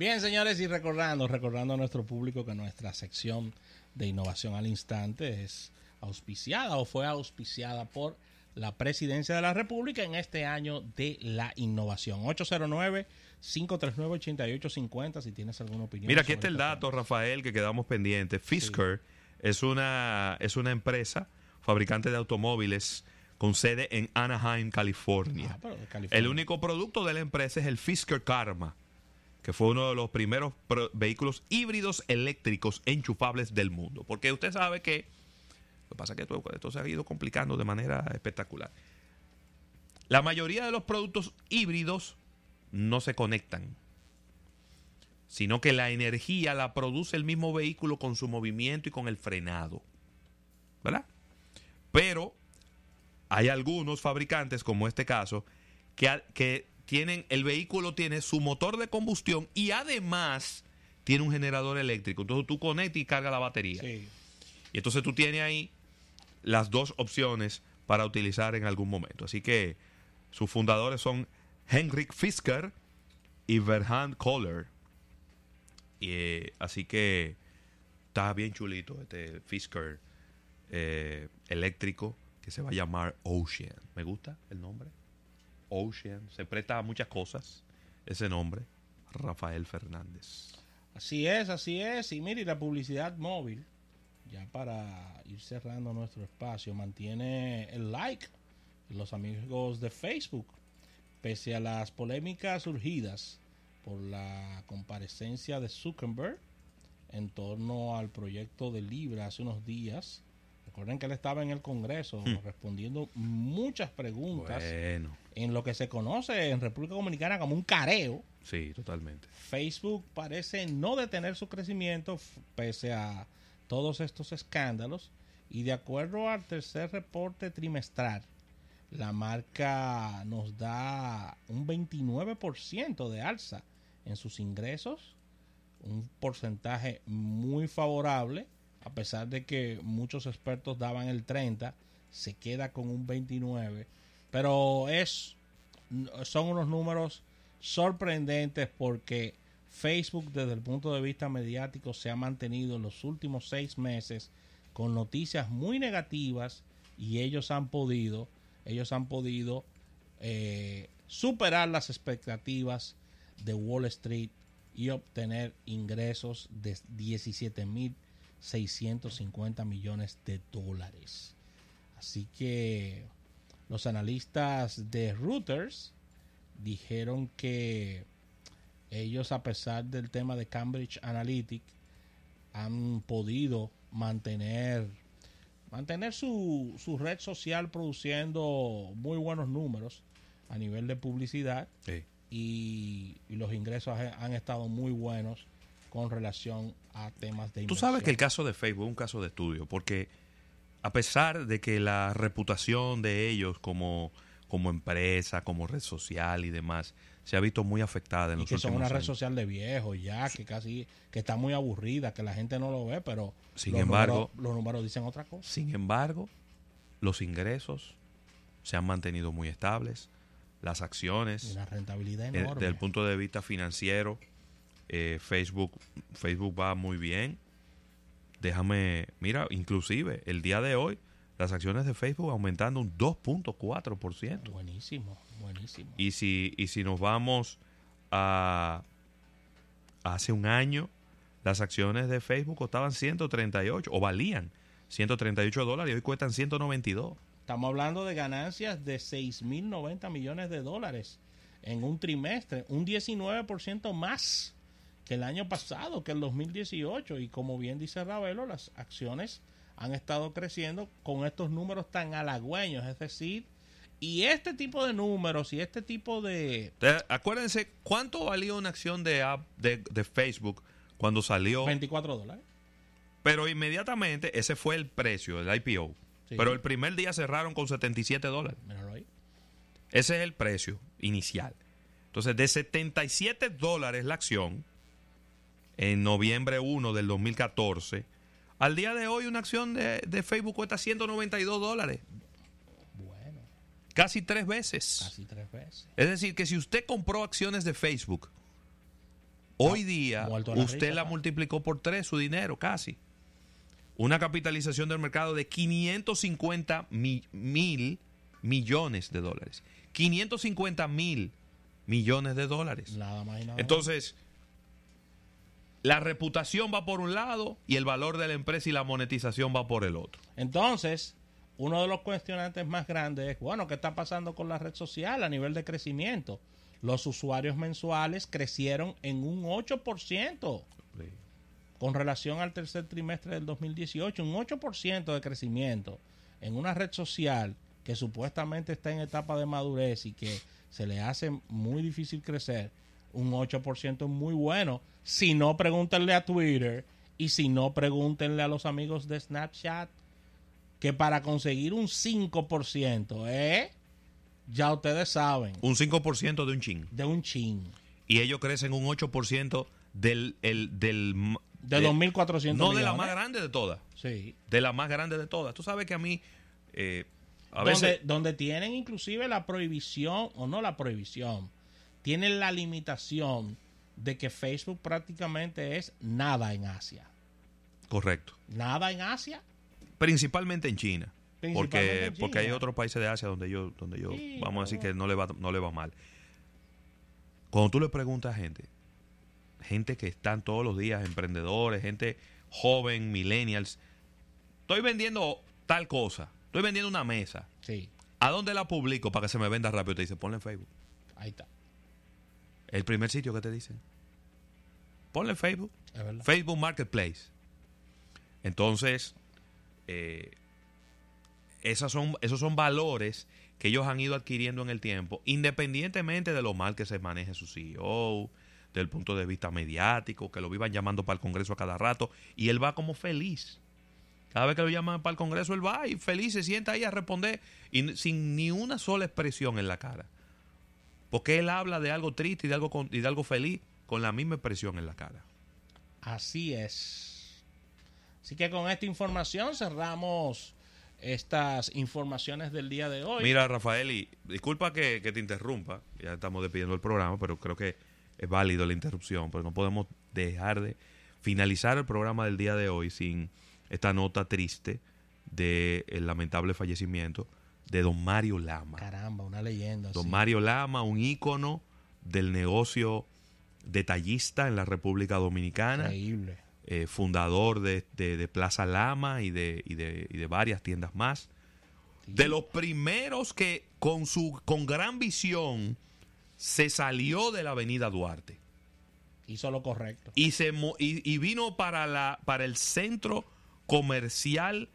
Bien, señores, y recordando, recordando a nuestro público que nuestra sección de innovación al instante es auspiciada o fue auspiciada por la presidencia de la República en este año de la innovación. 809-539-8850 si tienes alguna opinión. Mira, aquí está el dato, Rafael, que quedamos pendientes. Fisker es, una, es una empresa fabricante de automóviles con sede en Anaheim, California. Ah, el único producto de la empresa es el Fisker Karma, que fue uno de los primeros vehículos híbridos eléctricos enchufables del mundo. Porque usted sabe que lo que pasa es que esto, se ha ido complicando de manera espectacular. La mayoría de los productos híbridos no se conectan, sino que la energía la produce el mismo vehículo con su movimiento y con el frenado. ¿Verdad? Pero hay algunos fabricantes, como este caso, que, que tienen, el vehículo tiene su motor de combustión y además tiene un generador eléctrico. Entonces tú conectas y cargas la batería. Y entonces tú tienes ahí las dos opciones para utilizar en algún momento. Así que sus fundadores son Henrik Fisker y Verhan Kohler. Y, eh, así que está bien chulito este Fisker eh, eléctrico que se va a llamar Ocean. Me gusta el nombre. Ocean. Se presta a muchas cosas ese nombre. Rafael Fernández. Así es, así es. Y mire, la publicidad móvil ya para ir cerrando nuestro espacio, mantiene el like los amigos de Facebook, pese a las polémicas surgidas por la comparecencia de Zuckerberg en torno al proyecto de Libra hace unos días. Recuerden que él estaba en el Congreso hmm. respondiendo muchas preguntas en lo que se conoce en República Dominicana como un careo. Sí, totalmente. Facebook parece no detener su crecimiento pese a todos estos escándalos y de acuerdo al tercer reporte trimestral, la marca nos da un 29% de alza en sus ingresos, un porcentaje muy favorable, a pesar de que muchos expertos daban el 30, se queda con un 29, pero es son unos números sorprendentes porque Facebook desde el punto de vista mediático se ha mantenido en los últimos seis meses con noticias muy negativas y ellos han podido, ellos han podido eh, superar las expectativas de Wall Street y obtener ingresos de 17.650 millones de dólares. Así que los analistas de Reuters dijeron que ellos a pesar del tema de Cambridge Analytic han podido mantener mantener su, su red social produciendo muy buenos números a nivel de publicidad. Y, los ingresos han estado muy buenos con relación a temas de Tú sabes que el caso de Facebook es un caso de estudio porque a pesar de que la reputación de ellos como, como empresa, como red social y demás se ha visto muy afectada en y los que son una red social de viejos ya, que casi que está muy aburrida, que la gente no lo ve, pero sin embargo, los números dicen otra cosa. Sin embargo, los ingresos se han mantenido muy estables, las acciones, la rentabilidad eh, desde el punto de vista financiero, eh, Facebook, Facebook va muy bien. Déjame, mira, inclusive el día de hoy las acciones de Facebook aumentando un 2.4%. Buenísimo, buenísimo. Y si, y si nos vamos a hace un año, las acciones de Facebook costaban 138 o valían 138 dólares y hoy cuestan 192. Estamos hablando de ganancias de 6.090 millones de dólares en un trimestre, un 19% más que el año pasado, que el 2018. Y como bien dice Ravelo, las acciones han estado creciendo con estos números tan halagüeños, es decir, y este tipo de números y este tipo de... Acuérdense, ¿cuánto valía una acción de, de, Facebook cuando salió? 24 dólares. Pero inmediatamente ese fue el precio, del IPO. Pero el primer día cerraron con 77 dólares. ahí. Ese es el precio inicial. Entonces, de 77 dólares la acción, en noviembre 1 del 2014, al día de hoy una acción de, Facebook cuesta 192 dólares. Bueno. Casi tres veces. Casi tres veces. Es decir, que si usted compró acciones de Facebook Hoy día, de la usted risa, la multiplicó por tres su dinero, casi. Una capitalización del mercado de 550 mi- mil millones de dólares. 550 mil millones de dólares. Nada más y nada Entonces, la reputación va por un lado y el valor de la empresa y la monetización va por el otro. Entonces, uno de los cuestionantes más grandes es, bueno, ¿qué está pasando con la red social a nivel de crecimiento? Los usuarios mensuales crecieron en un 8% con relación al tercer trimestre del 2018, un 8% de crecimiento en una red social que supuestamente está en etapa de madurez y que se le hace muy difícil crecer, un 8% es muy bueno. Si no, pregúntenle a Twitter y si no, pregúntenle a los amigos de Snapchat que para conseguir un 5%, ¿eh? Ya ustedes saben, Un 5% de un chin. de un chin, Y ellos crecen un 8% del... El, del de de- 2.400 No de la más grande de todas. Sí. De la más grande de todas. Tú sabes que a mí... eh, a donde, veces... donde tienen inclusive la prohibición, o no la prohibición, tienen la limitación de que Facebook prácticamente es nada en Asia. Correcto. Nada en Asia. Principalmente en China. Principalmente Porque, en porque hay China. otros países de Asia donde yo, donde yo Sí, vamos a decir que no le, va, no le va mal. Cuando tú le preguntas a gente, gente que están todos los días, emprendedores, gente joven, millennials, estoy vendiendo tal cosa, estoy vendiendo una mesa, Sí, ¿a dónde la publico para que se me venda rápido? Te dice, ponla en Facebook. ahí está. El primer sitio que te dicen. Ponle Facebook. Facebook Marketplace. Entonces, eh, esas son, esos son valores que ellos han ido adquiriendo en el tiempo, independientemente de lo mal que se maneje su CEO, del punto de vista mediático, que lo vivan llamando para el Congreso a cada rato, y él va como feliz. Cada vez que lo llaman para el Congreso, él va y feliz se sienta ahí a responder y sin ni una sola expresión en la cara. Porque él habla de algo triste y de algo, con- y de algo feliz con la misma expresión en la cara. Así es. Así que con esta información cerramos estas informaciones del día de hoy. Mira, Rafael, y disculpa que, que te interrumpa, ya estamos despidiendo el programa, pero creo que es válido la interrupción, pero no podemos dejar de finalizar el programa del día de hoy sin esta nota triste del lamentable fallecimiento de don Mario Lama. Caramba, una leyenda. Don sí. Mario Lama, un ícono del negocio detallista en la República Dominicana Increíble. eh, fundador de, de- de Plaza Lama y de, y de- y de varias tiendas más. De los primeros que con su con gran visión se salió de la Avenida Duarte Hizo lo correcto. y se y, y vino para la para el centro comercial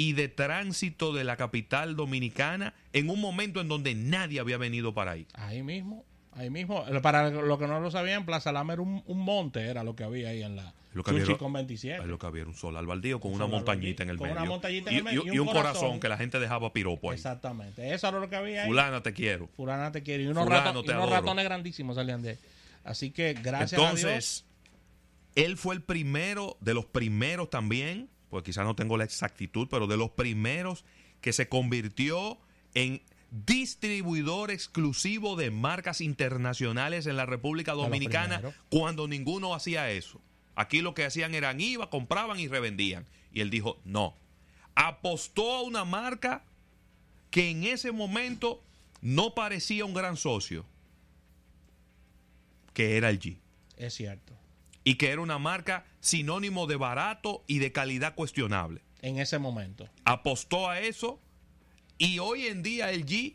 y de tránsito de la capital dominicana en un momento en donde nadie había venido para ahí. Ahí mismo, ahí mismo. Para lo que no lo sabían, Plaza Lama era un, un monte, era lo que había ahí en la Lo que había- con 27. Ahí lo que había un sol al baldío con Un una montañita en el baldío, con medio. una montañita en y, el medio y- y y un corazón. corazón que la gente dejaba piropo ahí. Exactamente. Eso era lo que había ahí. Fulana, te quiero. Fulana te quiere. Y unos, rato- te y unos ratones grandísimos salían de ahí. Así que gracias a Dios. Entonces, él fue el primero, de los primeros también, pues quizás no tengo la exactitud, pero de los primeros que se convirtió en distribuidor exclusivo de marcas internacionales en la República Dominicana cuando ninguno hacía eso. Aquí lo que hacían eran iba, compraban y revendían. Y él dijo, no. Apostó a una marca que en ese momento no parecía un gran socio, que era el G Es cierto. Y que era una marca sinónimo de barato y de calidad cuestionable. En ese momento. Apostó a eso y hoy en día el G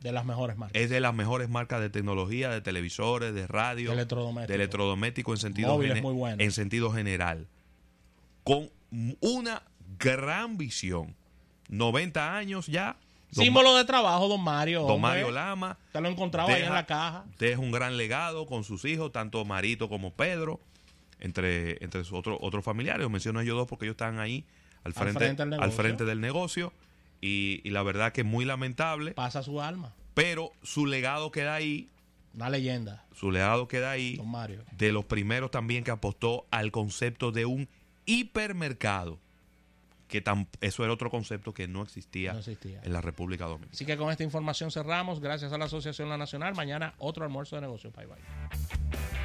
De las mejores marcas. es de las mejores marcas de tecnología, de televisores, de radio, De electrodomésticos. de electrodoméstico en sentido, muy buenos. en sentido general. Con una gran visión. 90 años ya. Don, Símbolo de trabajo, don Mario. don hombre. Mario Lama. Te lo encontraba ahí en la caja. Deja un gran legado con sus hijos, tanto Marito como Pedro, entre, entre sus otros otros familiares. Os menciono a ellos dos porque ellos están ahí al frente, al negocio. frente del negocio. Y, y la verdad que es muy lamentable, Pasa su alma. pero su legado queda ahí, Una leyenda, su legado queda ahí don Mario. de los primeros también que apostó al concepto de un hipermercado, que eso era otro concepto que no existía, No existía. en la República Dominicana. Así que con esta información cerramos. Gracias a la Asociación La Nacional. Mañana otro almuerzo de negocios. Bye bye.